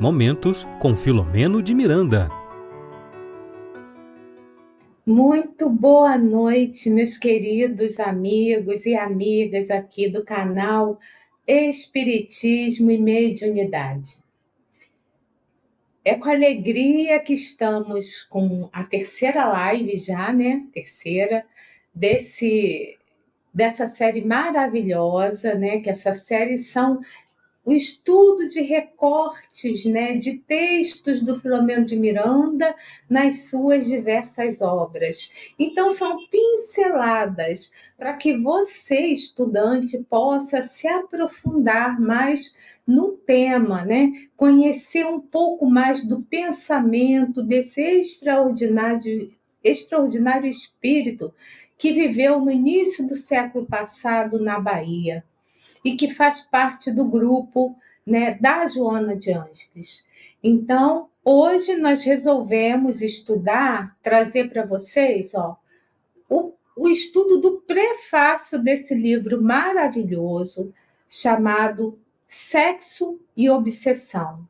Momentos com Filomeno de Miranda. Muito boa noite, meus queridos amigos e amigas aqui do canal Espiritismo e Mediunidade. É com alegria que estamos com a terceira live já, né? Terceira desse dessa série maravilhosa, né? Que essa série são o estudo de recortes né, de textos do Filomeno de Miranda nas suas diversas obras. Então, são pinceladas para que você, estudante, possa se aprofundar mais no tema, né? conhecer um pouco mais do pensamento desse extraordinário, extraordinário espírito que viveu no início do século passado na Bahia e que faz parte do grupo né, da Joana de Ângeles. Então, hoje nós resolvemos estudar, trazer para vocês ó, o, o estudo do prefácio desse livro maravilhoso chamado Sexo e Obsessão.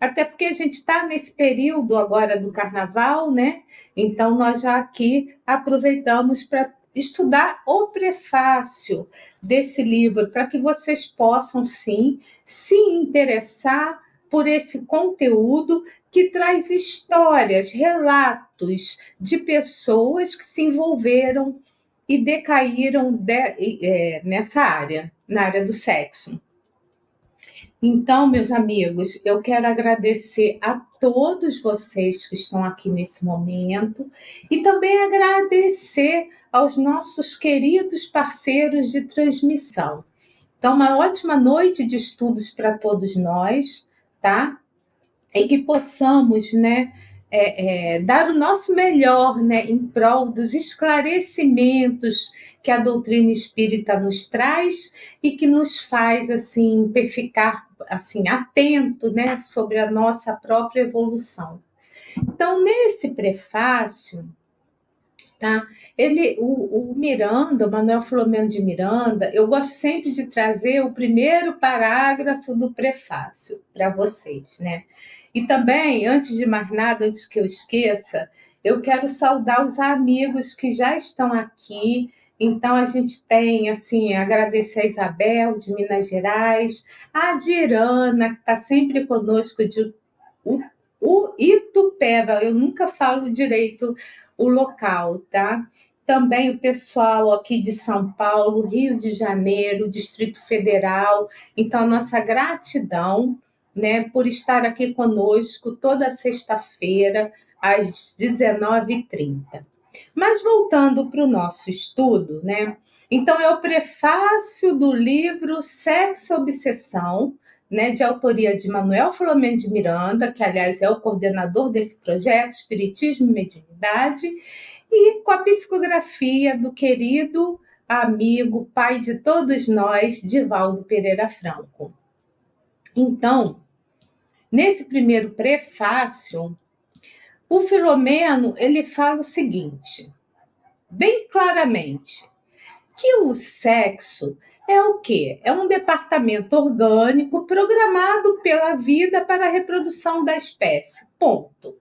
Até porque a gente está nesse período agora do carnaval, né? Então, nós já aqui aproveitamos para estudar o prefácio desse livro para que vocês possam sim se interessar por esse conteúdo que traz histórias, relatos de pessoas que se envolveram e decaíram de, é, nessa área, na área do sexo. Então, meus amigos, eu quero agradecer a todos vocês que estão aqui nesse momento e também agradecer aos nossos queridos parceiros de transmissão. Então, uma ótima noite de estudos para todos nós, tá? E que possamos, né, é, é, dar o nosso melhor, né, em prol dos esclarecimentos que a doutrina espírita nos traz e que nos faz assim ficar assim atento, né, sobre a nossa própria evolução. Então, nesse prefácio, tá? Ele, o, o Miranda, o Manuel Filomeno de Miranda, eu gosto sempre de trazer o primeiro parágrafo do prefácio para vocês, né? E também, antes de mais nada, antes que eu esqueça, eu quero saudar os amigos que já estão aqui. Então, a gente tem, assim, agradecer a Isabel, de Minas Gerais, a Dirana, que está sempre conosco de o, o Itupeva, eu nunca falo direito o local, tá? Também o pessoal aqui de São Paulo, Rio de Janeiro, Distrito Federal. Então, nossa gratidão né, por estar aqui conosco toda sexta-feira, às 19h30. Mas voltando para o nosso estudo, né? Então, é o prefácio do livro Sexo Obsessão, né, de autoria de Manuel Filomeno de Miranda, que, aliás, é o coordenador desse projeto, Espiritismo e Mediunidade, e com a psicografia do querido amigo, pai de todos nós, Divaldo Pereira Franco. Então, nesse primeiro prefácio, o Filomeno ele fala o seguinte, bem claramente, que o sexo é o quê? É um departamento orgânico programado pela vida para a reprodução da espécie. Ponto.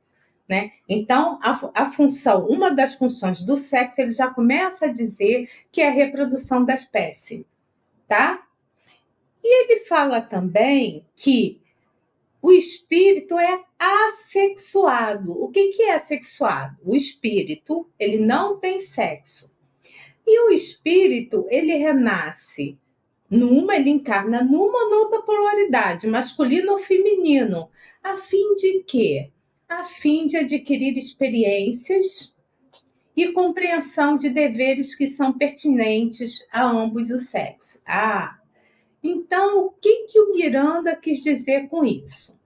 Né? Então, a, a, função, uma das funções do sexo, ele já começa a dizer que é a reprodução da espécie, tá? E ele fala também que o espírito é assexuado. O que, que é assexuado? O espírito, ele não tem sexo. E o espírito, ele renasce numa, ele encarna numa ou noutra polaridade, masculino ou feminino, a fim de quê? A fim de adquirir experiências e compreensão de deveres que são pertinentes a ambos os sexos. Ah, então o que, que o Miranda quis dizer com isso?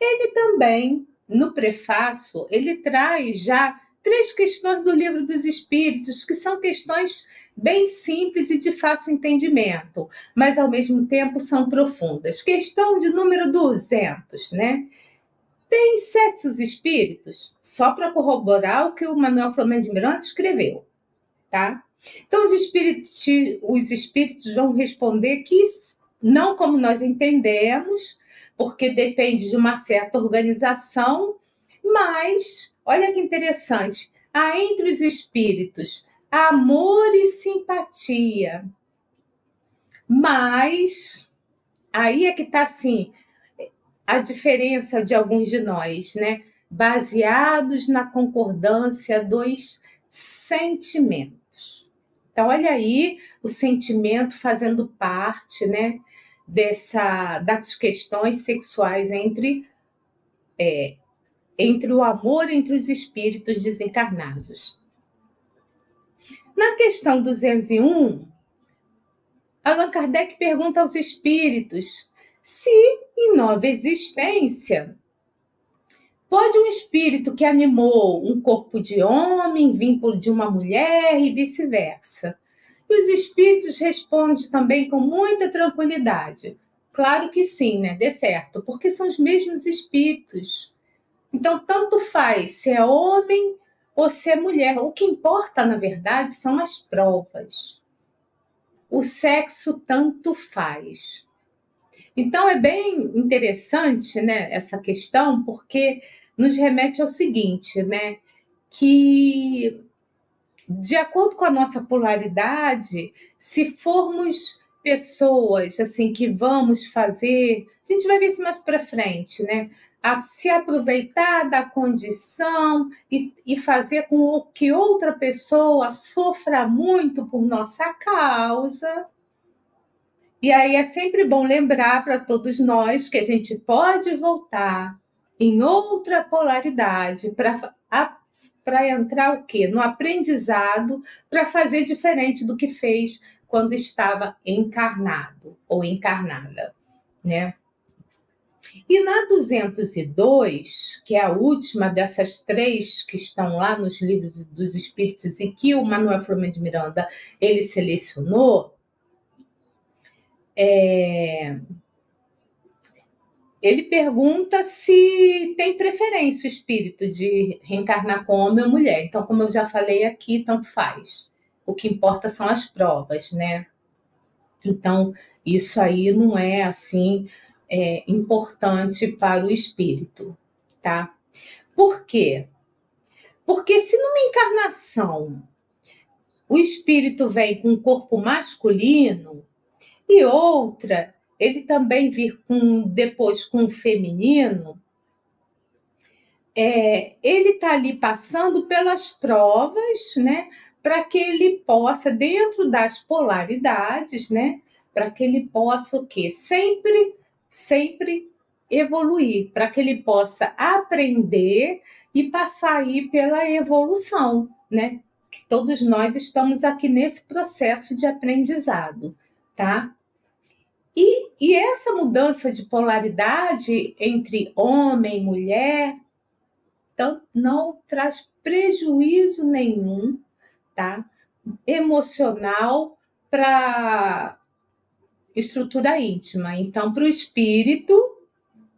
Ele também, no prefácio, ele traz já três questões do livro dos Espíritos, que são questões bem simples e de fácil entendimento, mas ao mesmo tempo são profundas. Questão de número 200, né? Tem sexos espíritos? Só para corroborar o que o Manuel Flamengo de Miranda escreveu, tá? Então, os espíritos, os espíritos vão responder que não como nós entendemos, porque depende de uma certa organização, mas olha que interessante, há entre os espíritos amor e simpatia. Mas aí é que está assim a diferença de alguns de nós, né? Baseados na concordância dos sentimentos. Então, olha aí o sentimento fazendo parte, né? Dessa, das questões sexuais entre, é, entre o amor entre os espíritos desencarnados. Na questão 201, Allan Kardec pergunta aos espíritos se em nova existência pode um espírito que animou um corpo de homem vir por de uma mulher e vice-versa. E os espíritos respondem também com muita tranquilidade. Claro que sim, né? Dê certo, porque são os mesmos espíritos. Então, tanto faz se é homem ou se é mulher. O que importa, na verdade, são as provas. O sexo tanto faz. Então é bem interessante, né, essa questão, porque nos remete ao seguinte, né, que de acordo com a nossa polaridade, se formos pessoas assim que vamos fazer, a gente vai ver isso mais para frente, né? A se aproveitar da condição e, e fazer com que outra pessoa sofra muito por nossa causa. E aí é sempre bom lembrar para todos nós que a gente pode voltar em outra polaridade para entrar o quê? No aprendizado, para fazer diferente do que fez quando estava encarnado ou encarnada, né? E na 202, que é a última dessas três que estão lá nos livros dos Espíritos e que o Manuel Flamengo de Miranda ele selecionou, é... ele pergunta se tem preferência o espírito de reencarnar com homem ou mulher. Então, como eu já falei aqui, tanto faz. O que importa são as provas, né? Então, isso aí não é assim é, importante para o espírito, tá? Por quê? Porque se numa encarnação o espírito vem com um corpo masculino e outra ele também vir com depois com o feminino, é, ele está ali passando pelas provas, né, para que ele possa dentro das polaridades, né, para que ele possa o quê? Sempre sempre evoluir, para que ele possa aprender e passar aí pela evolução, né? Que todos nós estamos aqui nesse processo de aprendizado, tá? E, e essa mudança de polaridade entre homem e mulher então, não traz prejuízo nenhum, tá? Emocional para estrutura íntima. Então, para o espírito,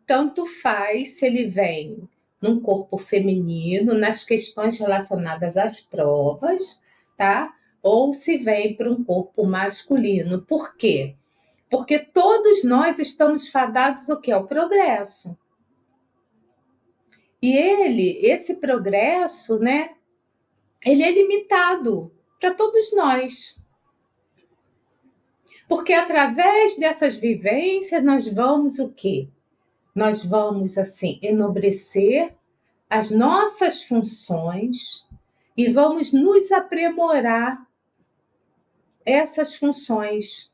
tanto faz se ele vem num corpo feminino, nas questões relacionadas às provas, tá? Ou se vem para um corpo masculino. Por quê? Porque todos nós estamos fadados o quê? Ao progresso. E ele, esse progresso, né? Ele é limitado para todos nós. Porque através dessas vivências nós vamos o quê? Nós vamos assim enobrecer as nossas funções e vamos nos aprimorar essas funções.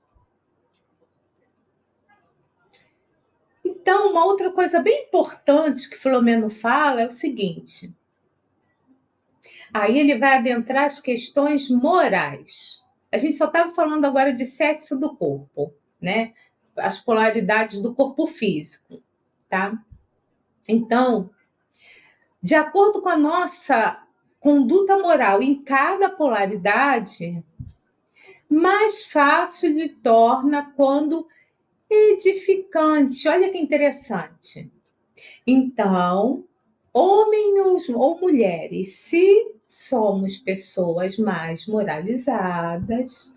Então, uma outra coisa bem importante que Filomeno fala é o seguinte: aí ele vai adentrar as questões morais a gente só estava falando agora de sexo do corpo, né? As polaridades do corpo físico, tá? Então, de acordo com a nossa conduta moral em cada polaridade, mais fácil lhe torna quando edificante. Olha que interessante. Então, homens ou mulheres, se somos pessoas mais moralizadas,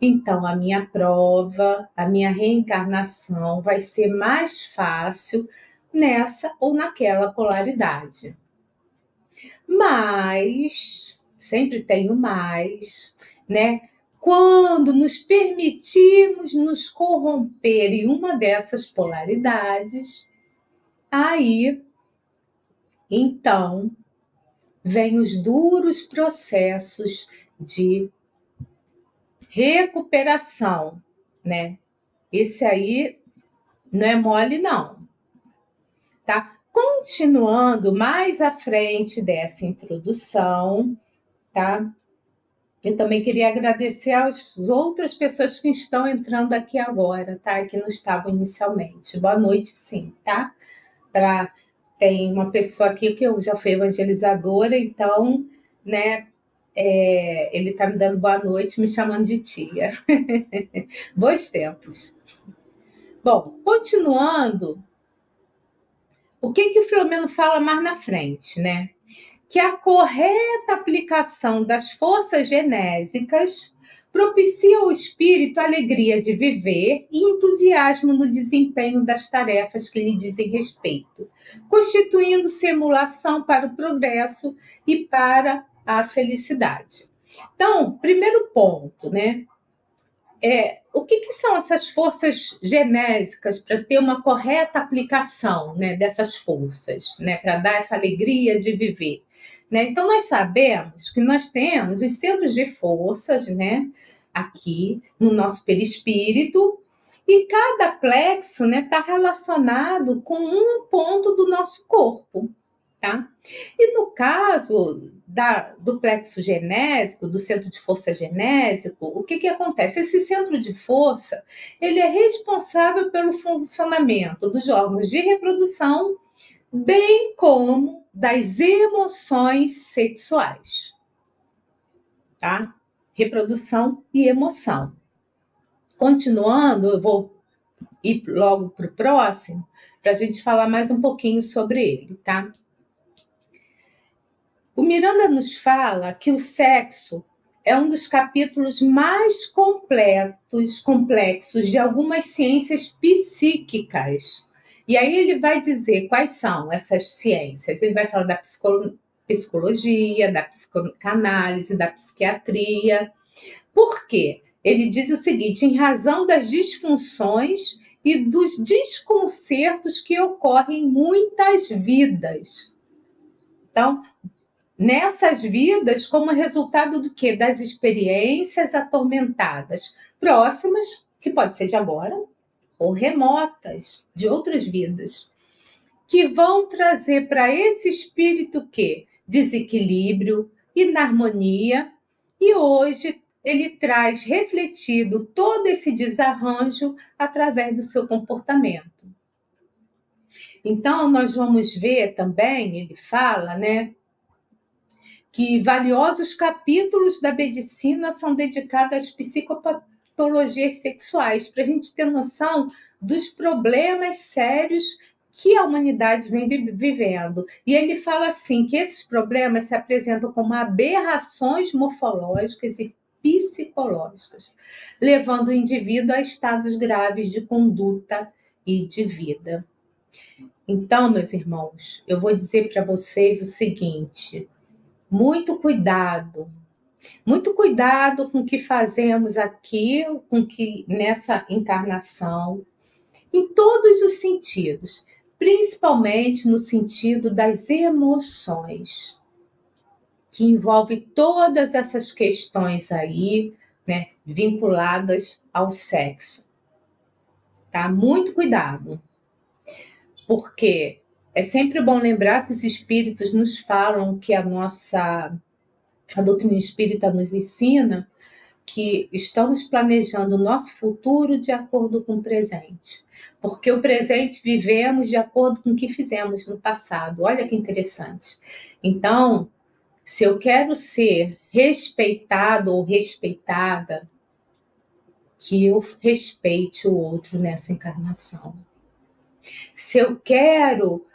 Então, a minha prova, a minha reencarnação vai ser mais fácil nessa ou naquela polaridade. Mas, sempre tem o mais, né? Quando nos permitirmos nos corromper em uma dessas polaridades, aí, então, vem os duros processos de recuperação, né? Esse aí não é mole, não. Tá? Continuando mais à frente dessa introdução, tá? Eu também queria agradecer às outras pessoas que estão entrando aqui agora, tá? Que não estavam inicialmente. Boa noite, sim, tá? Pra, tem uma pessoa aqui que eu já fui evangelizadora, então, né, é, ele está me dando boa noite, me chamando de tia. Bons tempos. Bom, continuando, o que, que o Filomeno fala mais na frente, né? Que a correta aplicação das forças genésicas propicia ao espírito a alegria de viver e entusiasmo no desempenho das tarefas que lhe dizem respeito, constituindo simulação para o progresso e para a felicidade. Então, primeiro ponto, né? É, o que, que são essas forças genésicas para ter uma correta aplicação né, dessas forças, né, para dar essa alegria de viver? Né? Então, nós sabemos que nós temos os centros de forças né, aqui no nosso perispírito, e cada plexo está né, tá relacionado com um ponto do nosso corpo. Tá? E no caso da, do plexo genésico, do centro de força genésico, o que, que acontece? Esse centro de força ele é responsável pelo funcionamento dos órgãos de reprodução, bem como das emoções sexuais. Tá? Reprodução e emoção. Continuando, eu vou ir logo para o próximo, para a gente falar mais um pouquinho sobre ele, tá? O Miranda nos fala que o sexo é um dos capítulos mais completos, complexos de algumas ciências psíquicas. E aí ele vai dizer quais são essas ciências. Ele vai falar da psicologia, da psicanálise, da psiquiatria. Por quê? Ele diz o seguinte: em razão das disfunções e dos desconcertos que ocorrem em muitas vidas. Então, nessas vidas como resultado do que? Das experiências atormentadas, próximas, que pode ser de agora, ou remotas, de outras vidas, que vão trazer para esse espírito que? Desequilíbrio, inarmonia, e hoje ele traz refletido todo esse desarranjo através do seu comportamento. Então, nós vamos ver também, ele fala, né, que valiosos capítulos da medicina são dedicados às psicopatologias sexuais, para a gente ter noção dos problemas sérios que a humanidade vem vivendo. E ele fala assim que esses problemas se apresentam como aberrações morfológicas e psicológicas, levando o indivíduo a estados graves de conduta e de vida. Então, meus irmãos, eu vou dizer para vocês o seguinte: muito cuidado. Muito cuidado com o que fazemos aqui, com que nessa encarnação, em todos os sentidos, principalmente no sentido das emoções, que envolve todas essas questões aí, né, vinculadas ao sexo. Tá? Muito cuidado. Porque é sempre bom lembrar que os espíritos nos falam que a nossa a doutrina espírita nos ensina que estamos planejando o nosso futuro de acordo com o presente. Porque o presente vivemos de acordo com o que fizemos no passado. Olha que interessante. Então, se eu quero ser respeitado ou respeitada, que eu respeite o outro nessa encarnação. Se eu quero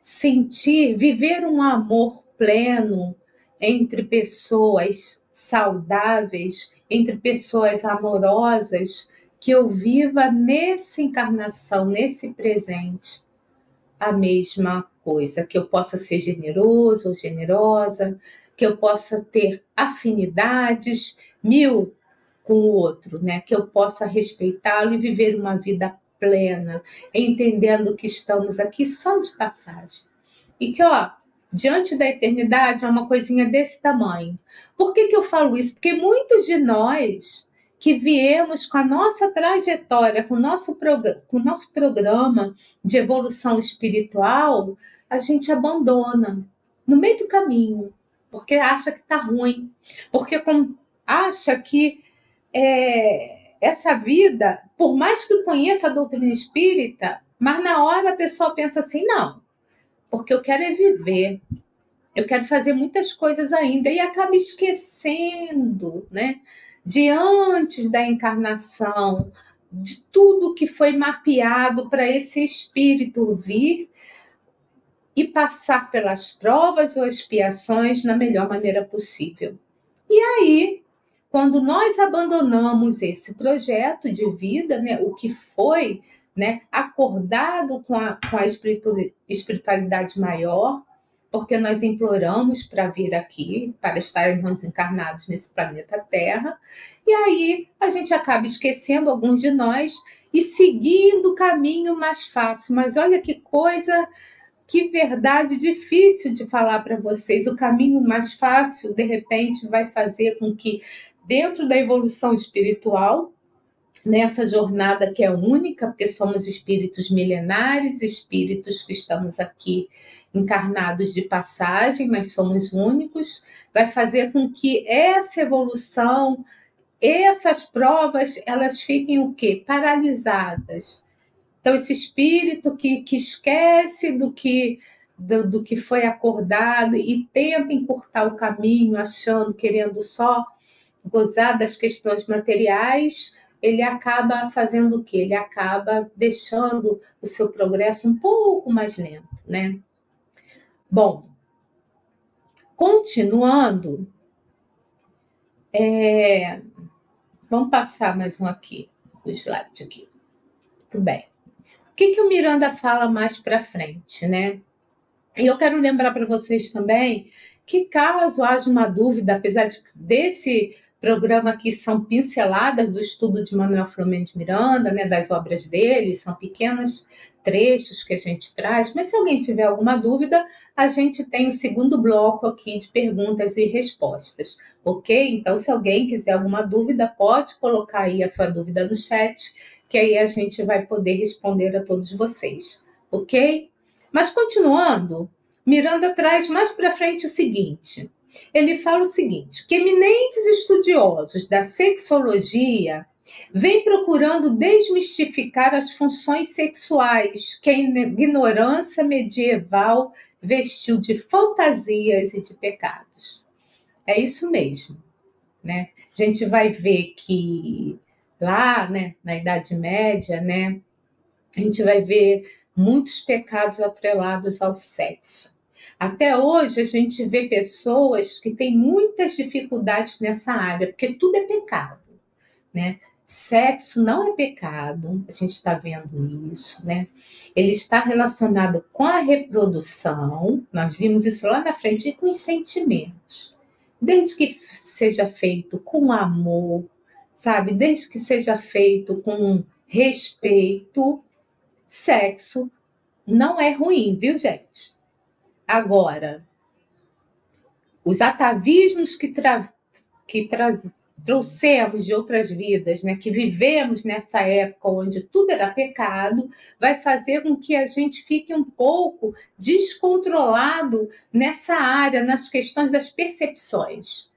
sentir, viver um amor pleno entre pessoas saudáveis, entre pessoas amorosas que eu viva nessa encarnação, nesse presente, a mesma coisa, que eu possa ser generoso ou generosa, que eu possa ter afinidades mil com o outro, né? Que eu possa respeitá-lo e viver uma vida plena, entendendo que estamos aqui só de passagem. E que, ó, diante da eternidade é uma coisinha desse tamanho. Por que, que eu falo isso? Porque muitos de nós que viemos com a nossa trajetória, com o nosso, com o nosso programa de evolução espiritual, a gente abandona no meio do caminho, porque acha que está ruim, porque acha que é, essa vida, por mais que conheça a doutrina espírita, mas na hora a pessoa pensa assim: não, porque eu quero é viver, eu quero fazer muitas coisas ainda, e acaba esquecendo, né? De antes da encarnação, de tudo que foi mapeado para esse espírito vir e passar pelas provas ou expiações na melhor maneira possível. E aí, quando nós abandonamos esse projeto de vida, né, o que foi né, acordado com a, com a espiritualidade maior, porque nós imploramos para vir aqui, para estarmos encarnados nesse planeta Terra, e aí a gente acaba esquecendo alguns de nós e seguindo o caminho mais fácil. Mas olha que coisa, que verdade difícil de falar para vocês. O caminho mais fácil, de repente, vai fazer com que, dentro da evolução espiritual, nessa jornada que é única, porque somos espíritos milenares, espíritos que estamos aqui encarnados de passagem, mas somos únicos, vai fazer com que essa evolução, essas provas, elas fiquem o quê? Paralisadas. Então, esse espírito que, que esquece do que do, do que foi acordado e tenta encurtar o caminho, achando, querendo só gozar das questões materiais, ele acaba fazendo o quê? Ele acaba deixando o seu progresso um pouco mais lento, né? Bom, continuando, é... vamos passar mais um aqui, o slide aqui. Muito bem. Que, que o Miranda fala mais para frente, né? E eu quero lembrar para vocês também que caso haja uma dúvida, apesar de, desse programa aqui são pinceladas do estudo de Manuel Flamengo de Miranda, né, das obras dele, são pequenos trechos que a gente traz, mas se alguém tiver alguma dúvida, a gente tem o segundo bloco aqui de perguntas e respostas, ok? Então, se alguém quiser alguma dúvida, pode colocar aí a sua dúvida no chat, que aí a gente vai poder responder a todos vocês, ok? Mas continuando, Miranda traz mais para frente o seguinte: ele fala o seguinte: que eminentes estudiosos da sexologia vêm procurando desmistificar as funções sexuais que a ignorância medieval vestiu de fantasias e de pecados. É isso mesmo, né? A gente vai ver que lá, né, na Idade Média, né, a gente vai ver muitos pecados atrelados ao sexo. Até hoje a gente vê pessoas que têm muitas dificuldades nessa área, porque tudo é pecado, né? Sexo não é pecado, a gente está vendo isso, né? Ele está relacionado com a reprodução, nós vimos isso lá na frente, e com os sentimentos. Desde que seja feito com amor, sabe? Desde que seja feito com respeito, sexo não é ruim, viu, gente? Agora, os atavismos que, tra que tra trouxemos de outras vidas, né, que vivemos nessa época onde tudo era pecado, vai fazer com que a gente fique um pouco descontrolado nessa área, nas questões das percepções.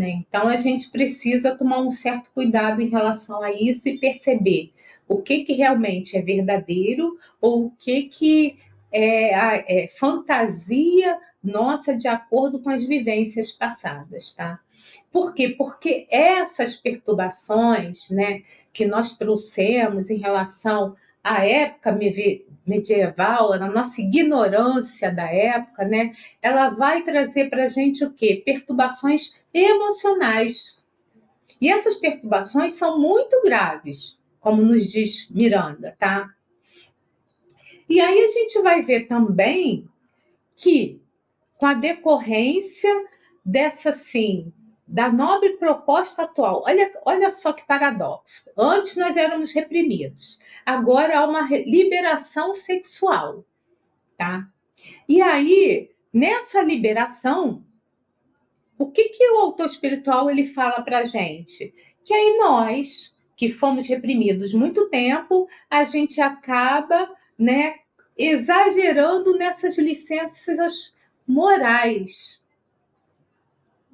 Né? Então a gente precisa tomar um certo cuidado em relação a isso e perceber o que, que realmente é verdadeiro ou o que, que é, é fantasia nossa de acordo com as vivências passadas, tá? Por quê? Porque essas perturbações, né, que nós trouxemos em relação à época medieval, a nossa ignorância da época, né, ela vai trazer para a gente o quê? Perturbações emocionais. E essas perturbações são muito graves, como nos diz Miranda, tá? E aí a gente vai ver também que, com a decorrência dessa, sim, da nobre proposta atual, olha, olha só que paradoxo. Antes nós éramos reprimidos, agora há uma liberação sexual, tá? E aí, nessa liberação, o que, que o autor espiritual ele fala para gente? Que aí nós, que fomos reprimidos muito tempo, a gente acaba, né, exagerando nessas licenças morais.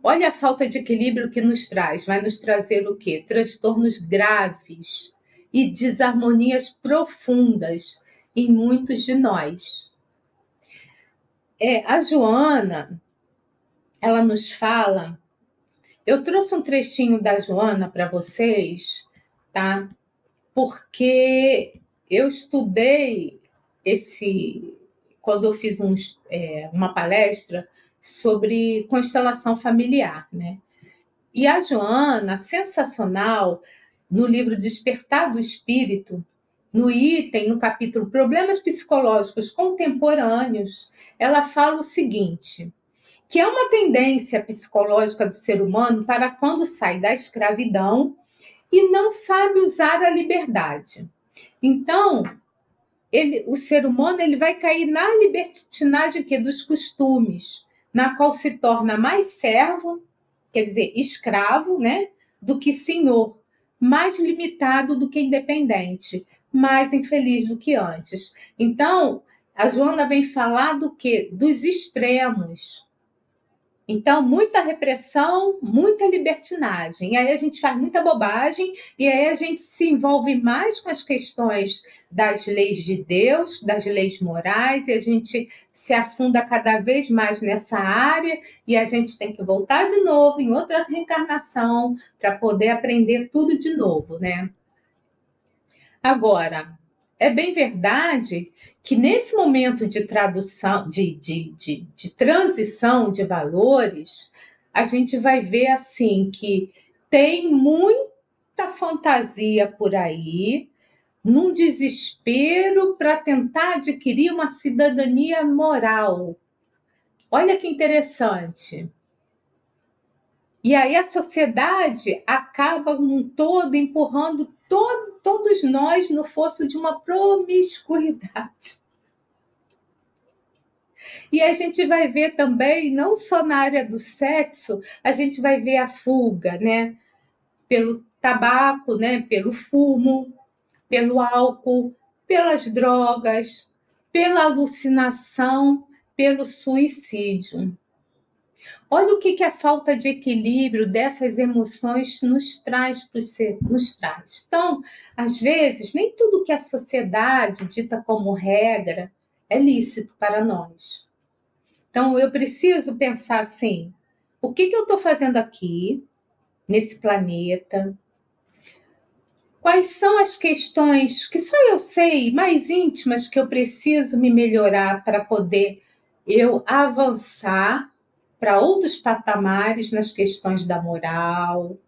Olha a falta de equilíbrio que nos traz. Vai nos trazer o quê? Transtornos graves e desarmonias profundas em muitos de nós. É, a Joana, ela nos fala. Eu trouxe um trechinho da Joana para vocês, tá? Porque eu estudei esse quando eu fiz um, é, uma palestra sobre constelação familiar, né? E a Joana, sensacional, no livro Despertar do Espírito, no item, no capítulo Problemas Psicológicos Contemporâneos, ela fala o seguinte: que é uma tendência psicológica do ser humano para quando sai da escravidão e não sabe usar a liberdade. Então, ele, o ser humano ele vai cair na libertinagem que dos costumes, na qual se torna mais servo, quer dizer, escravo, né, do que senhor, mais limitado do que independente, mais infeliz do que antes. Então, a Joana vem falar do que? Dos extremos. Então, muita repressão, muita libertinagem. E aí a gente faz muita bobagem, e aí a gente se envolve mais com as questões das leis de Deus, das leis morais, e a gente se afunda cada vez mais nessa área, e a gente tem que voltar de novo em outra reencarnação para poder aprender tudo de novo, né? Agora, é bem verdade que nesse momento de tradução, de, de, de, de transição de valores, a gente vai ver assim que tem muita fantasia por aí, num desespero para tentar adquirir uma cidadania moral. Olha que interessante. E aí a sociedade acaba um todo empurrando todo todos nós no fosso de uma promiscuidade. E a gente vai ver também, não só na área do sexo, a gente vai ver a fuga, né? Pelo tabaco, né? Pelo fumo, pelo álcool, pelas drogas, pela alucinação, pelo suicídio. Olha o que, que a falta de equilíbrio dessas emoções nos traz nos traz. Então, às vezes, nem tudo que a sociedade dita como regra é lícito para nós. Então, eu preciso pensar assim: o que, que eu estou fazendo aqui, nesse planeta? Quais são as questões que só eu sei, mais íntimas, que eu preciso me melhorar para poder eu avançar para outros patamares nas questões da moral.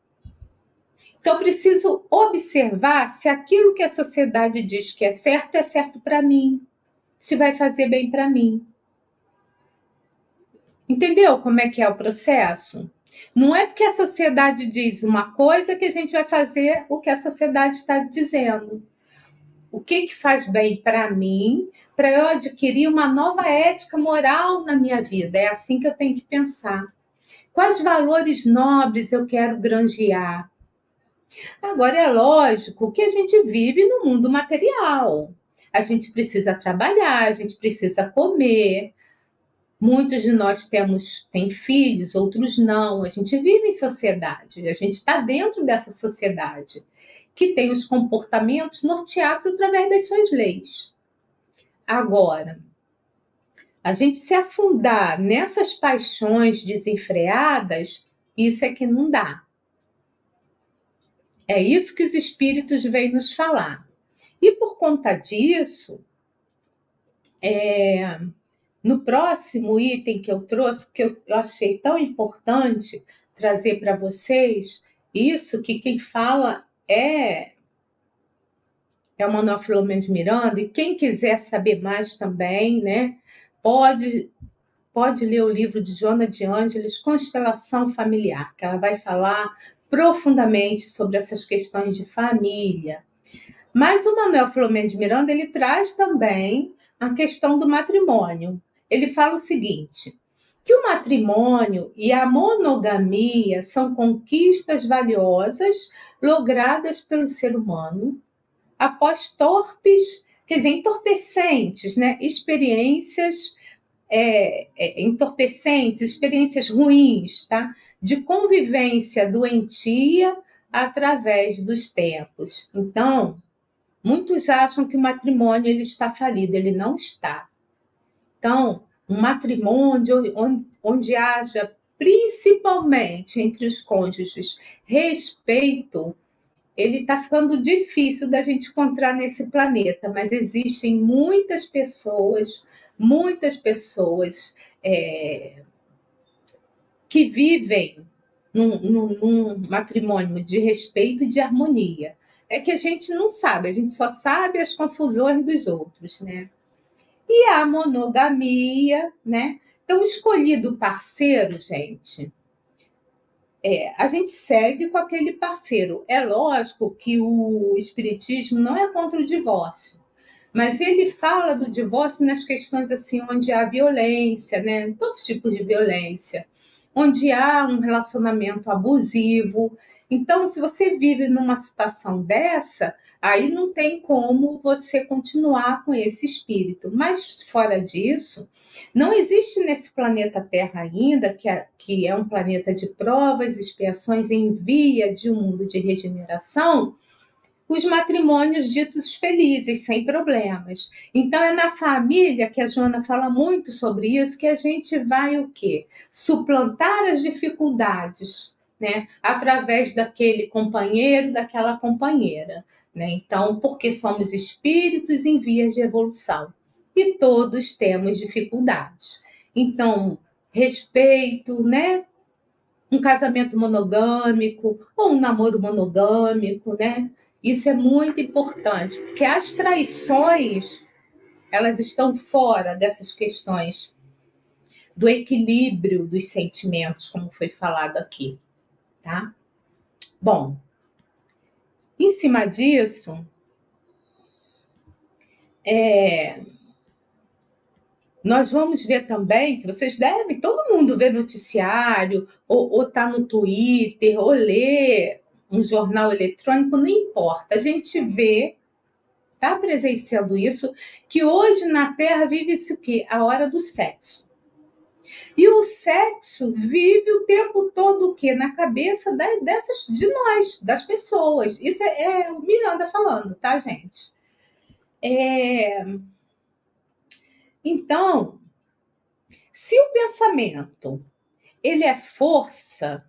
Então, preciso observar se aquilo que a sociedade diz que é certo é certo para mim, se vai fazer bem para mim. Entendeu como é que é o processo? Não é porque a sociedade diz uma coisa que a gente vai fazer o que a sociedade está dizendo. O que, que faz bem para mim para eu adquirir uma nova ética moral na minha vida. É assim que eu tenho que pensar. Quais valores nobres eu quero granjear? Agora, é lógico que a gente vive no mundo material. A gente precisa trabalhar, a gente precisa comer. Muitos de nós temos têm filhos, outros não. A gente vive em sociedade, a gente está dentro dessa sociedade que tem os comportamentos norteados através das suas leis. Agora, a gente se afundar nessas paixões desenfreadas, isso é que não dá. É isso que os espíritos vêm nos falar. E por conta disso, é, no próximo item que eu trouxe, que eu, eu achei tão importante trazer para vocês, isso que quem fala é é o Manuel Filomeno de Miranda, e quem quiser saber mais também, né, pode pode ler o livro de Joana de Ângeles, Constelação Familiar, que ela vai falar profundamente sobre essas questões de família. Mas o Manuel Filomeno de Miranda, ele traz também a questão do matrimônio. Ele fala o seguinte: que o matrimônio e a monogamia são conquistas valiosas logradas pelo ser humano após torpes, quer dizer, entorpecentes, né? experiências é, é, entorpecentes, experiências ruins, tá? de convivência doentia através dos tempos. Então, muitos acham que o matrimônio ele está falido, ele não está. Então, um matrimônio onde, onde haja principalmente entre os cônjuges respeito, ele está ficando difícil da gente encontrar nesse planeta, mas existem muitas pessoas, muitas pessoas é, que vivem num, num, num matrimônio de respeito e de harmonia. É que a gente não sabe, a gente só sabe as confusões dos outros, né? E a monogamia, né? Então, escolhido parceiro, gente, é, a gente segue com aquele parceiro. É lógico que o Espiritismo não é contra o divórcio, mas ele fala do divórcio nas questões assim onde há violência, né? Todos os tipos de violência, onde há um relacionamento abusivo. Então, se você vive numa situação dessa, aí não tem como você continuar com esse espírito. Mas fora disso, não existe nesse planeta Terra ainda, que é, que é um planeta de provas, expiações em via de um mundo de regeneração, os matrimônios ditos felizes, sem problemas. Então é na família que a Joana fala muito sobre isso que a gente vai o quê? Suplantar as dificuldades, né? Através daquele companheiro, daquela companheira. Né? Então, porque somos espíritos em vias de evolução e todos temos dificuldades. Então, respeito, né? Um casamento monogâmico ou um namoro monogâmico, né? Isso é muito importante, porque as traições, elas estão fora dessas questões do equilíbrio dos sentimentos, como foi falado aqui, tá? Bom, em cima disso, é, nós vamos ver também que vocês devem, todo mundo vê noticiário, ou está no Twitter, ou lê um jornal eletrônico, não importa. A gente vê, está presenciando isso, que hoje na Terra vive-se o quê? A hora do sexo. E o sexo vive o tempo todo o quê? Na cabeça dessas, de nós, das pessoas. Isso é, é o Miranda falando, tá, gente? É... Então, se o pensamento ele é força,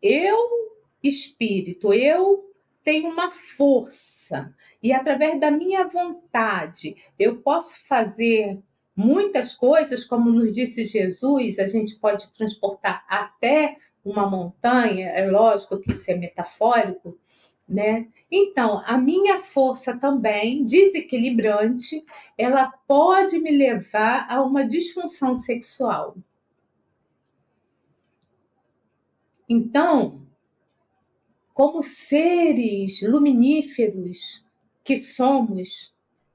eu, espírito, eu tenho uma força e através da minha vontade eu posso fazer muitas coisas, como nos disse Jesus, a gente pode transportar até uma montanha, é lógico que isso é metafórico, né? Então, a minha força também, desequilibrante, ela pode me levar a uma disfunção sexual. Então, como seres luminíferos que somos,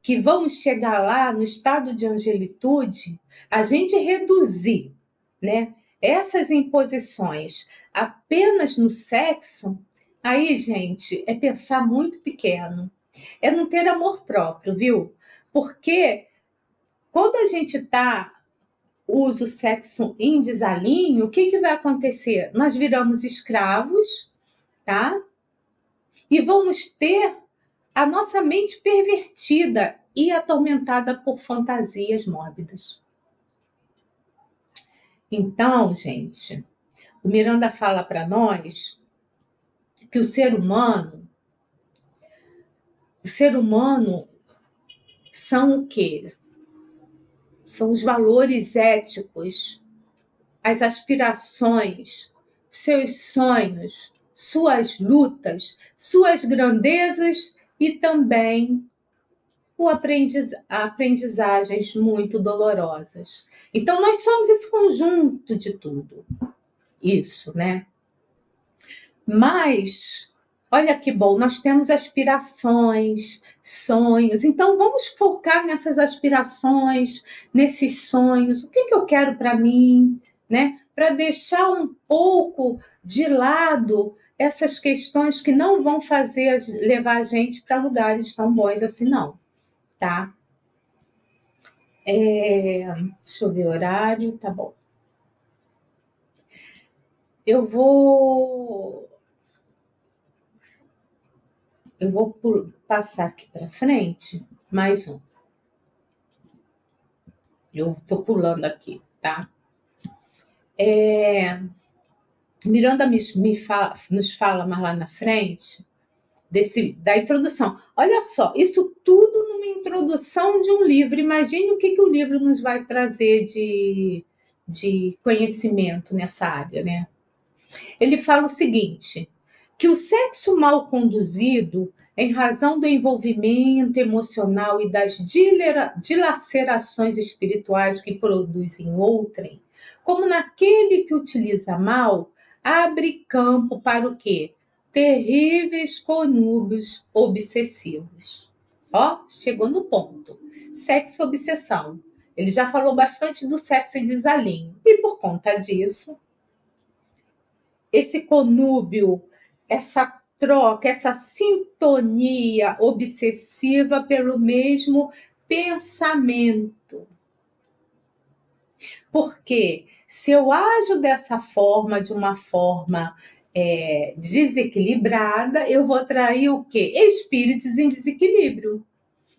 que vamos chegar lá no estado de angelitude, a gente reduzir, né, essas imposições apenas no sexo, aí, gente, é pensar muito pequeno. É não ter amor próprio, viu? Porque quando a gente tá usa o sexo em desalinho, o que, que vai acontecer? Nós viramos escravos, tá? E vamos ter a nossa mente pervertida e atormentada por fantasias mórbidas. Então, gente, o Miranda fala para nós que o ser humano, o ser humano são o quê? São os valores éticos, as aspirações, seus sonhos, suas lutas, suas grandezas e também o aprendiz, aprendizagens muito dolorosas. Então, nós somos esse conjunto de tudo. Isso, né? Mas, olha que bom, nós temos aspirações, sonhos. Então, vamos focar nessas aspirações, nesses sonhos. O que, que eu quero para mim, né? Para deixar um pouco de lado essas questões que não vão fazer levar a gente para lugares tão bons assim, não tá? É, deixa eu ver o horário, tá bom. Eu vou. Eu vou passar aqui para frente mais um. Eu tô pulando aqui, tá? É, Miranda me, me fala, nos fala mais lá na frente desse, da introdução. Olha só, isso tudo numa introdução de um livro. Imagine o que, que o livro nos vai trazer de, de conhecimento nessa área, né? Ele fala o seguinte: que o sexo mal conduzido, em razão do envolvimento emocional e das dilacerações espirituais que produz em outrem, como naquele que utiliza mal, abre campo para o quê? terríveis conúbios obsessivos. Ó, chegou no ponto. Sexo obsessão. Ele já falou bastante do sexo e desalinho. E por conta disso, esse conúbio, essa troca, essa sintonia obsessiva pelo mesmo pensamento. Porque se eu ajo dessa forma, de uma forma é, desequilibrada, eu vou atrair o quê? Espíritos em desequilíbrio.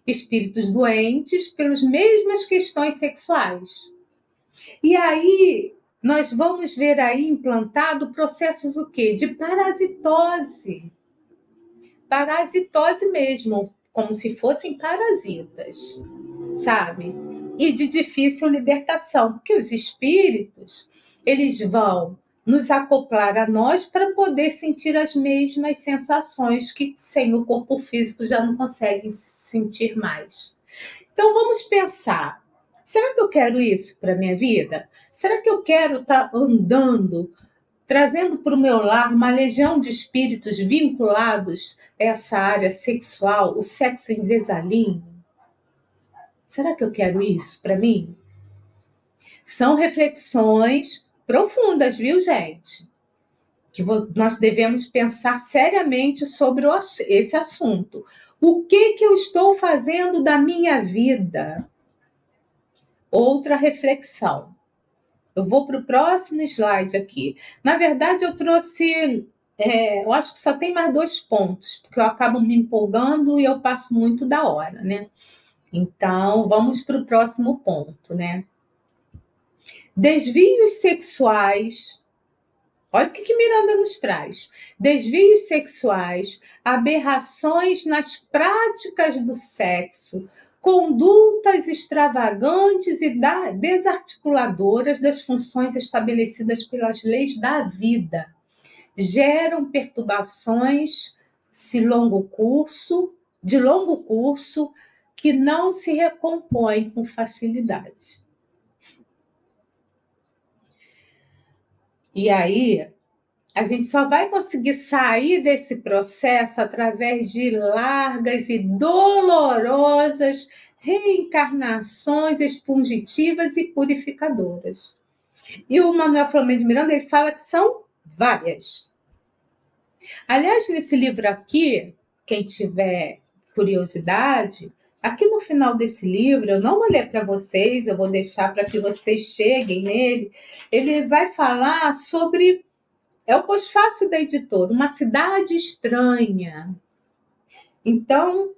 Espíritos doentes pelas mesmas questões sexuais. E aí nós vamos ver aí implantado processos o quê? De parasitose. Parasitose mesmo, como se fossem parasitas, sabe? E de difícil libertação, porque os espíritos, eles vão nos acoplar a nós para poder sentir as mesmas sensações que sem o corpo físico já não conseguem sentir mais. Então vamos pensar: será que eu quero isso para minha vida? Será que eu quero estar tá andando, trazendo para o meu lar uma legião de espíritos vinculados a essa área sexual, o sexo em desalinho? Será que eu quero isso para mim? São reflexões profundas, viu, gente? Que nós devemos pensar seriamente sobre esse assunto. O que que eu estou fazendo da minha vida? Outra reflexão. Eu vou para o próximo slide aqui. Na verdade, eu trouxe, é, eu acho que só tem mais dois pontos, porque eu acabo me empolgando e eu passo muito da hora, né? Então, vamos para o próximo ponto, né? Desvios sexuais. Olha o que, que Miranda nos traz: desvios sexuais, aberrações nas práticas do sexo, condutas extravagantes e desarticuladoras das funções estabelecidas pelas leis da vida geram perturbações se longo curso, de longo curso, que não se recompõem com facilidade. E aí, a gente só vai conseguir sair desse processo através de largas e dolorosas reencarnações expungitivas e purificadoras. E o Manuel Flamengo de Miranda ele fala que são várias. Aliás, nesse livro aqui, quem tiver curiosidade, Aqui no final desse livro, eu não vou ler para vocês, eu vou deixar para que vocês cheguem nele. Ele vai falar sobre. É o pós-fácil da editora, uma cidade estranha. Então,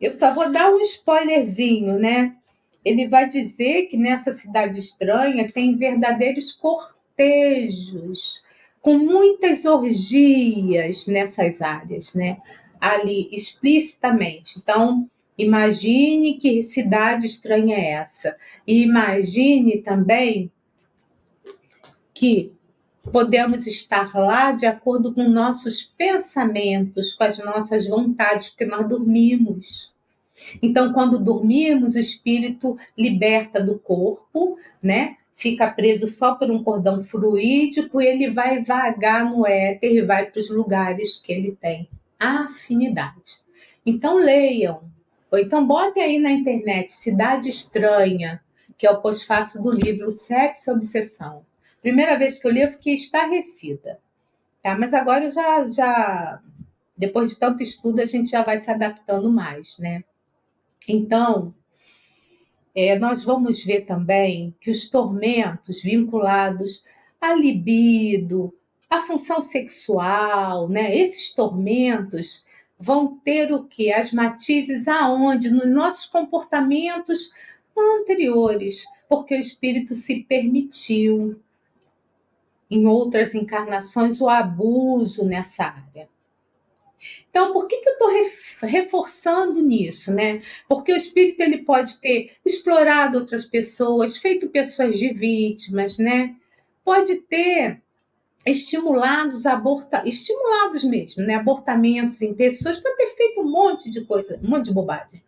eu só vou dar um spoilerzinho, né? Ele vai dizer que nessa cidade estranha tem verdadeiros cortejos, com muitas orgias nessas áreas, né? Ali explicitamente. Então, Imagine que cidade estranha é essa. E imagine também que podemos estar lá de acordo com nossos pensamentos, com as nossas vontades, porque nós dormimos. Então, quando dormimos, o espírito liberta do corpo, né? Fica preso só por um cordão fluídico e ele vai vagar no éter e vai para os lugares que ele tem afinidade. Então, leiam. Ou então, botem aí na internet Cidade Estranha, que é o pós-fácil do livro Sexo e Obsessão. Primeira vez que eu li, eu fiquei estarrecida. Tá? Mas agora eu já, já, depois de tanto estudo, a gente já vai se adaptando mais, né? Então, é, nós vamos ver também que os tormentos vinculados à libido, à função sexual, né? Esses tormentos vão ter o que? As matizes aonde? Nos nossos comportamentos anteriores, porque o espírito se permitiu em outras encarnações o abuso nessa área. Então, por que, que eu estou reforçando nisso, né? Porque o espírito ele pode ter explorado outras pessoas, feito pessoas de vítimas, né? Pode ter estimulados aborta, estimulados mesmo, né? Abortamentos em pessoas, pode ter feito um monte de coisa, um monte de bobagem.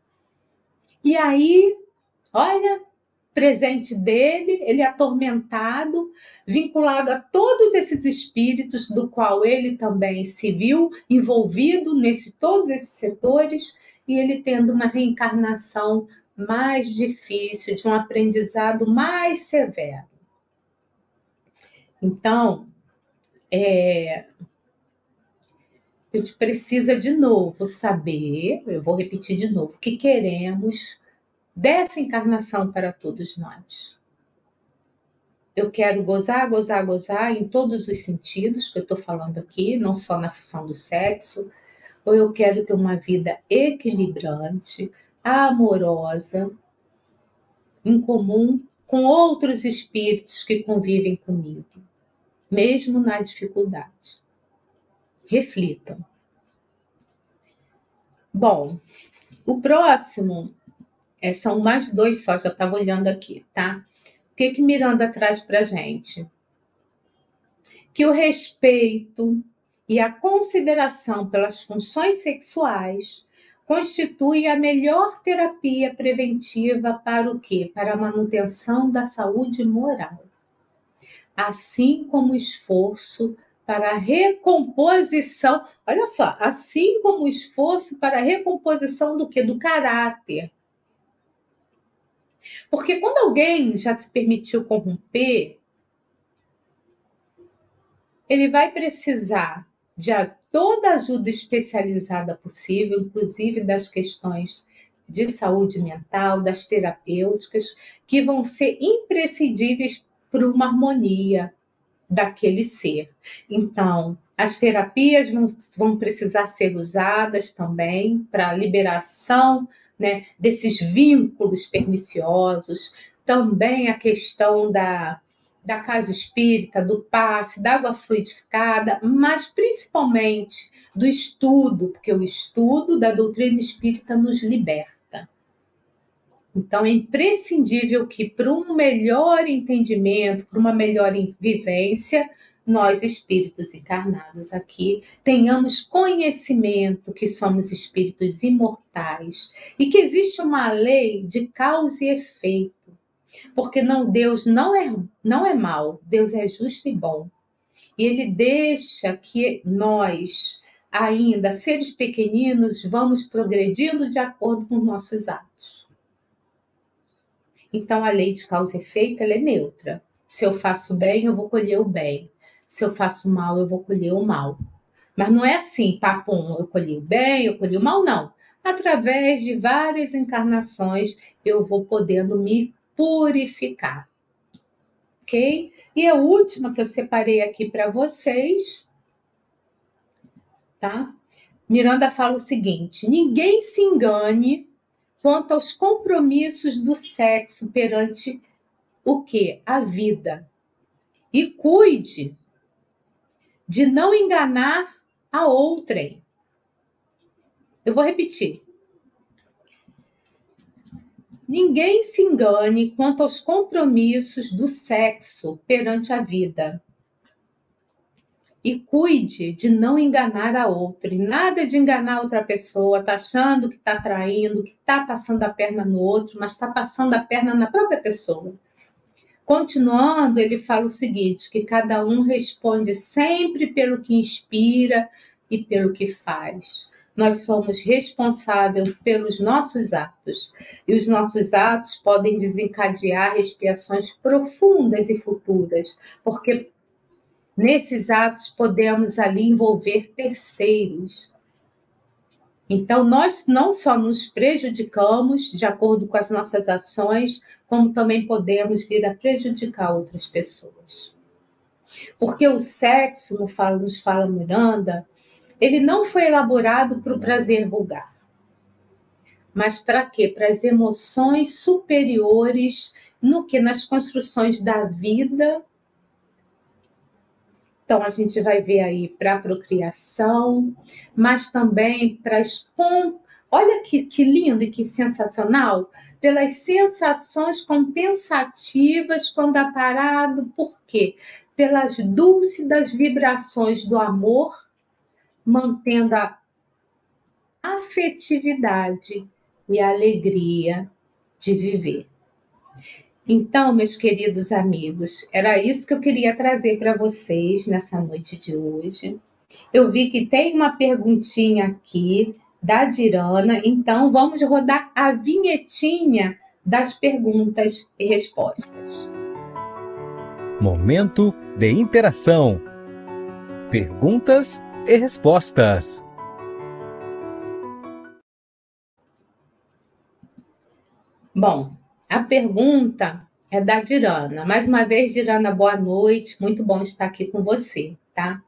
E aí, olha, presente dele, ele é atormentado, vinculado a todos esses espíritos do qual ele também se viu envolvido nesse todos esses setores e ele tendo uma reencarnação mais difícil, de um aprendizado mais severo. Então, é, a gente precisa de novo saber, eu vou repetir de novo, que queremos dessa encarnação para todos nós. Eu quero gozar, gozar, gozar em todos os sentidos que eu estou falando aqui, não só na função do sexo, ou eu quero ter uma vida equilibrante, amorosa, em comum com outros espíritos que convivem comigo, mesmo na dificuldade. Reflitam. Bom, o próximo é, são mais dois só, já estava olhando aqui, tá? O que, que Miranda traz para gente? Que o respeito e a consideração pelas funções sexuais constitui a melhor terapia preventiva para o quê? Para a manutenção da saúde moral. Assim como o esforço para a recomposição, olha só, assim como o esforço para a recomposição do que? Do caráter porque quando alguém já se permitiu corromper, ele vai precisar de toda ajuda especializada possível, inclusive das questões de saúde mental, das terapêuticas, que vão ser imprescindíveis para uma harmonia daquele ser. Então, as terapias vão, vão precisar ser usadas também para liberação né, desses vínculos perniciosos, também a questão da, da casa espírita, do passe, da água fluidificada, mas principalmente do estudo, porque o estudo da doutrina espírita nos liberta. Então, é imprescindível que, para um melhor entendimento, para uma melhor vivência, nós, espíritos encarnados aqui, tenhamos conhecimento que somos espíritos imortais e que existe uma lei de causa e efeito. Porque não Deus não é não é mal, Deus é justo e bom. E ele deixa que nós, ainda seres pequeninos, vamos progredindo de acordo com nossos atos. Então a lei de causa e efeito é neutra. Se eu faço bem, eu vou colher o bem se eu faço mal, eu vou colher o mal. Mas não é assim, papum, eu colhi o bem, eu colhi o mal, não. Através de várias encarnações, eu vou podendo me purificar. Ok? E a última que eu separei aqui para vocês, tá? Miranda fala o seguinte: ninguém se engane quanto aos compromissos do sexo perante o que? A vida. E cuide de não enganar a outrem. Eu vou repetir. Ninguém se engane quanto aos compromissos do sexo perante a vida. E cuide de não enganar a outra. E nada de enganar outra pessoa, tá achando que está traindo, que está passando a perna no outro, mas está passando a perna na própria pessoa. Continuando, ele fala o seguinte: que cada um responde sempre pelo que inspira e pelo que faz. Nós somos responsáveis pelos nossos atos, e os nossos atos podem desencadear expiações profundas e futuras, porque Nesses atos, podemos ali envolver terceiros. Então, nós não só nos prejudicamos de acordo com as nossas ações, como também podemos vir a prejudicar outras pessoas. Porque o sexo, nos fala, nos fala Miranda, ele não foi elaborado para o prazer vulgar. Mas para quê? Para as emoções superiores no que nas construções da vida então, a gente vai ver aí para a procriação, mas também para as. Olha que, que lindo e que sensacional! Pelas sensações compensativas quando aparado, por quê? Pelas dúlcidas vibrações do amor, mantendo a afetividade e a alegria de viver. Então, meus queridos amigos, era isso que eu queria trazer para vocês nessa noite de hoje. Eu vi que tem uma perguntinha aqui da Dirana, então vamos rodar a vinhetinha das perguntas e respostas. Momento de interação. Perguntas e respostas. Bom, a pergunta é da Dirana. Mais uma vez, Dirana, boa noite. Muito bom estar aqui com você, tá?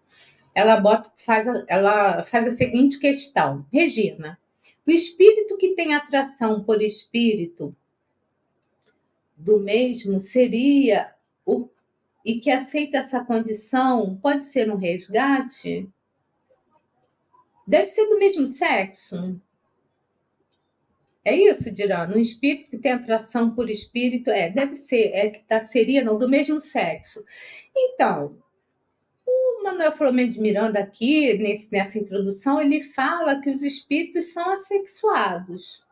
Ela, bota, faz, a, ela faz a seguinte questão. Regina, o espírito que tem atração por espírito do mesmo seria o e que aceita essa condição pode ser um resgate? Deve ser do mesmo sexo? É isso, Dirana? Um espírito que tem atração por espírito, é, deve ser, é que tá, seria não, do mesmo sexo. Então, o Manuel Flamengo de Miranda aqui, nesse, nessa introdução, ele fala que os espíritos são assexuados.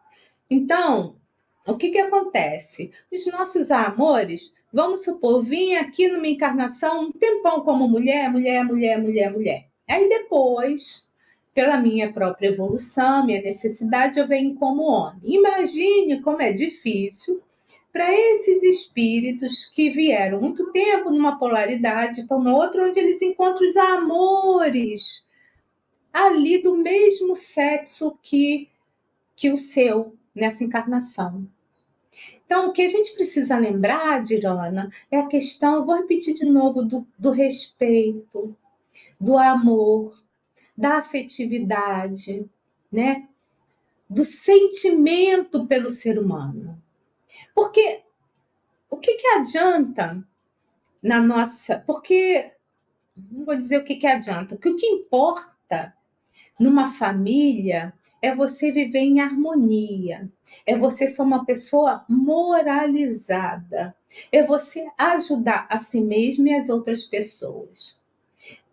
Então, o que, que acontece? Os nossos amores, vamos supor, vim aqui numa encarnação um tempão como mulher, mulher, mulher, mulher, mulher. Aí depois pela minha própria evolução, minha necessidade, eu venho como homem. Imagine como é difícil para esses espíritos que vieram muito tempo numa polaridade, estão no outro, onde eles encontram os amores ali do mesmo sexo que, que o seu nessa encarnação. Então, o que a gente precisa lembrar, Dirana, é a questão, vou repetir de novo, do, do respeito, do amor, da afetividade, né? Do sentimento pelo ser humano. Porque o que, que adianta na nossa. Porque, não vou dizer o que, que adianta, porque o que importa numa família é você viver em harmonia, é você ser uma pessoa moralizada, é você ajudar a si mesmo e as outras pessoas.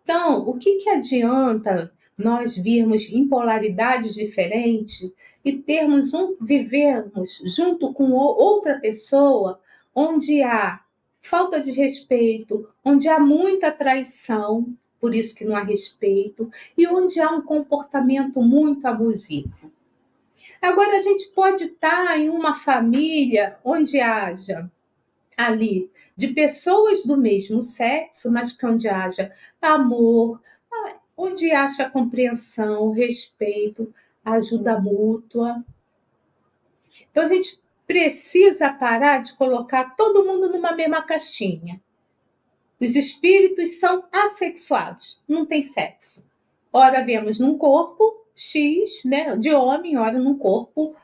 Então, o que, que adianta nós virmos em polaridades diferentes e termos um vivermos junto com outra pessoa onde há falta de respeito, onde há muita traição, por isso que não há respeito, e onde há um comportamento muito abusivo. Agora a gente pode estar em uma família onde haja ali de pessoas do mesmo sexo, mas que onde haja amor, onde acha compreensão, respeito, ajuda mútua. Então a gente precisa parar de colocar todo mundo numa mesma caixinha. Os espíritos são assexuados, não tem sexo. Ora vemos num corpo X, né, de homem, ora num corpo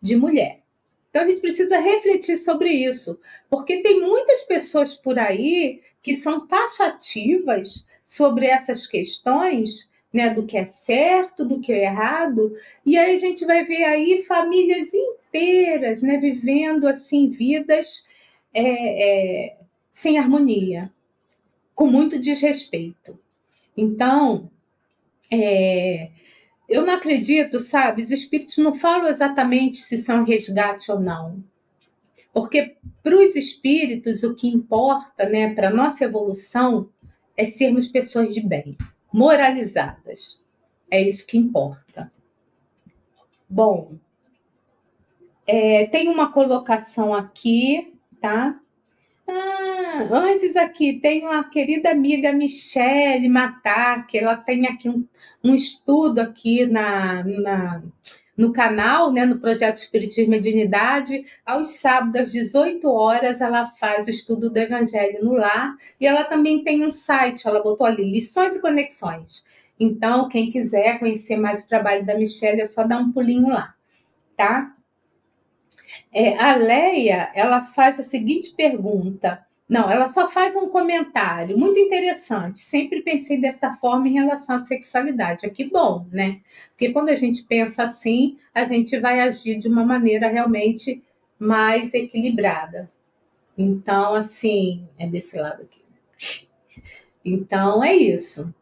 de mulher. Então a gente precisa refletir sobre isso, porque tem muitas pessoas por aí que são taxativas sobre essas questões, né, do que é certo, do que é errado, e aí a gente vai ver aí famílias inteiras, né, vivendo assim vidas é, é, sem harmonia, com muito desrespeito. Então, é, eu não acredito, sabe? Os espíritos não falam exatamente se são resgate ou não. Porque para os espíritos o que importa, né, para a nossa evolução, é sermos pessoas de bem, moralizadas. É isso que importa. Bom, é, tem uma colocação aqui, tá? Ah, antes aqui tem uma querida amiga Michele Matar, que ela tem aqui um, um estudo aqui na, na, no canal, né, no projeto Espiritismo e Mediunidade. Aos sábados, às 18 horas, ela faz o estudo do Evangelho no Lar. E ela também tem um site, ela botou ali, Lições e Conexões. Então, quem quiser conhecer mais o trabalho da Michelle, é só dar um pulinho lá, tá? É, a Leia, ela faz a seguinte pergunta. Não, ela só faz um comentário muito interessante. Sempre pensei dessa forma em relação à sexualidade. É que bom, né? Porque quando a gente pensa assim, a gente vai agir de uma maneira realmente mais equilibrada. Então, assim, é desse lado aqui. Então, é isso.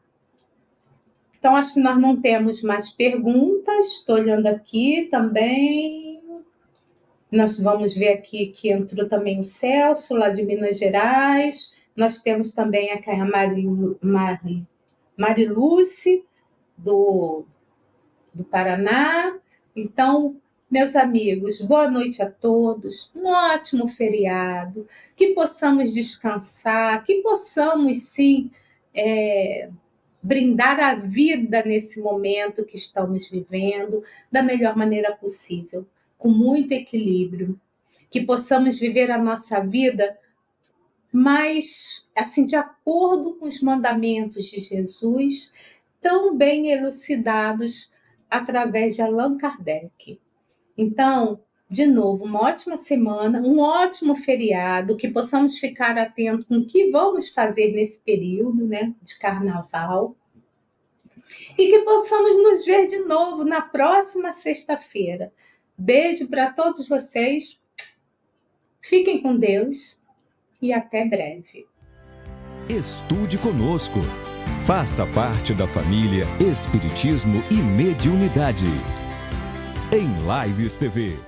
Então, acho que nós não temos mais perguntas. Estou olhando aqui também. Nós vamos ver aqui que entrou também o Celso, lá de Minas Gerais. Nós temos também a Mariluce, Mari, Mariluce do, do Paraná. Então, meus amigos, boa noite a todos, um ótimo feriado, que possamos descansar, que possamos sim é, brindar a vida nesse momento que estamos vivendo da melhor maneira possível com muito equilíbrio, que possamos viver a nossa vida mais assim de acordo com os mandamentos de Jesus, tão bem elucidados através de Allan Kardec. Então, de novo, uma ótima semana, um ótimo feriado, que possamos ficar atentos com o que vamos fazer nesse período né, de carnaval. E que possamos nos ver de novo na próxima sexta-feira, Beijo para todos vocês. Fiquem com Deus e até breve. Estude conosco. Faça parte da família Espiritismo e Mediunidade. Em Lives TV.